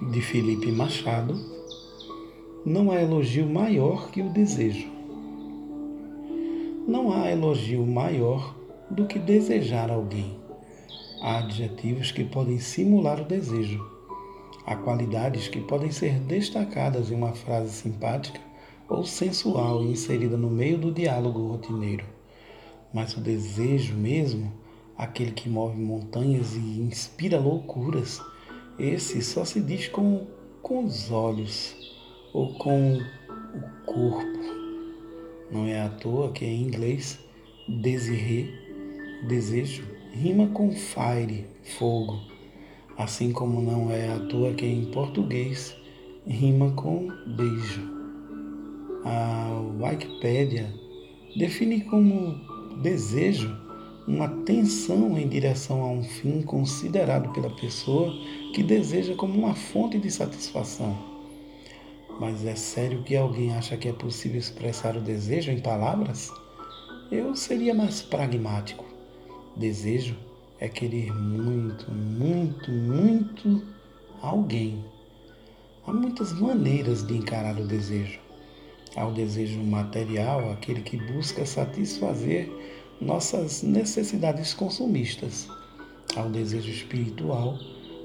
de Felipe Machado, não há elogio maior que o desejo. Não há elogio maior do que desejar alguém. Há adjetivos que podem simular o desejo. Há qualidades que podem ser destacadas em uma frase simpática ou sensual inserida no meio do diálogo rotineiro. Mas o desejo mesmo, aquele que move montanhas e inspira loucuras, esse só se diz com, com os olhos ou com o corpo. Não é à toa que em inglês desirê, desejo, rima com fire, fogo. Assim como não é à toa que em português rima com beijo. A Wikipédia define como desejo uma tensão em direção a um fim considerado pela pessoa que deseja como uma fonte de satisfação. Mas é sério que alguém acha que é possível expressar o desejo em palavras? Eu seria mais pragmático. Desejo é querer muito, muito, muito alguém. Há muitas maneiras de encarar o desejo. Há o desejo material, aquele que busca satisfazer nossas necessidades consumistas, ao desejo espiritual,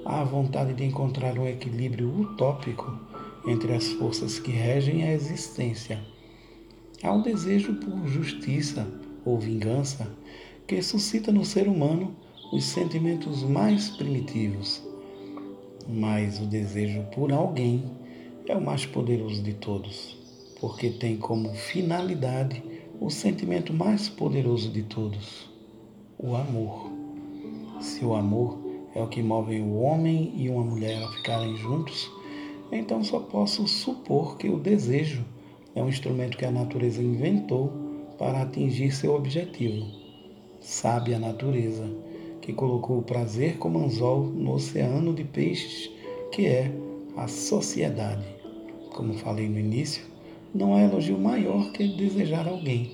à vontade de encontrar um equilíbrio utópico entre as forças que regem a existência, ao desejo por justiça ou vingança que suscita no ser humano os sentimentos mais primitivos. Mas o desejo por alguém é o mais poderoso de todos, porque tem como finalidade o sentimento mais poderoso de todos, o amor. Se o amor é o que move o homem e uma mulher a ficarem juntos, então só posso supor que o desejo é um instrumento que a natureza inventou para atingir seu objetivo. Sabe a natureza que colocou o prazer como anzol no oceano de peixes que é a sociedade. Como falei no início, não há elogio maior que desejar alguém,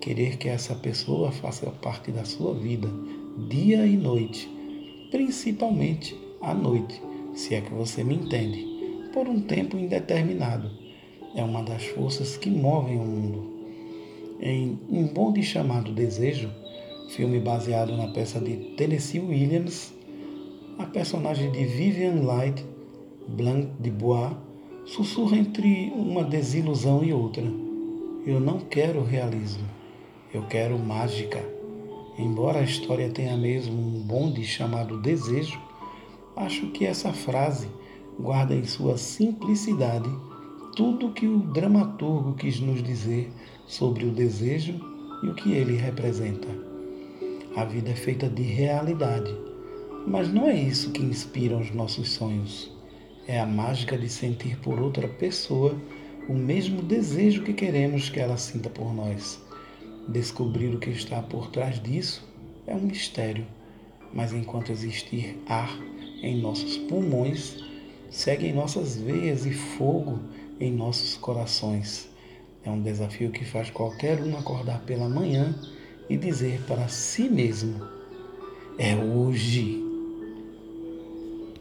querer que essa pessoa faça parte da sua vida, dia e noite, principalmente à noite, se é que você me entende, por um tempo indeterminado. É uma das forças que movem o mundo. Em Um Bonde Chamado Desejo, filme baseado na peça de Tennessee Williams, a personagem de Vivian Light Blanc de Bois sussurra entre uma desilusão e outra. Eu não quero realismo, eu quero mágica. Embora a história tenha mesmo um bonde chamado desejo, acho que essa frase guarda em sua simplicidade tudo o que o dramaturgo quis nos dizer sobre o desejo e o que ele representa. A vida é feita de realidade, mas não é isso que inspira os nossos sonhos. É a mágica de sentir por outra pessoa o mesmo desejo que queremos que ela sinta por nós. Descobrir o que está por trás disso é um mistério, mas enquanto existir ar em nossos pulmões, segue em nossas veias e fogo em nossos corações. É um desafio que faz qualquer um acordar pela manhã e dizer para si mesmo: É hoje.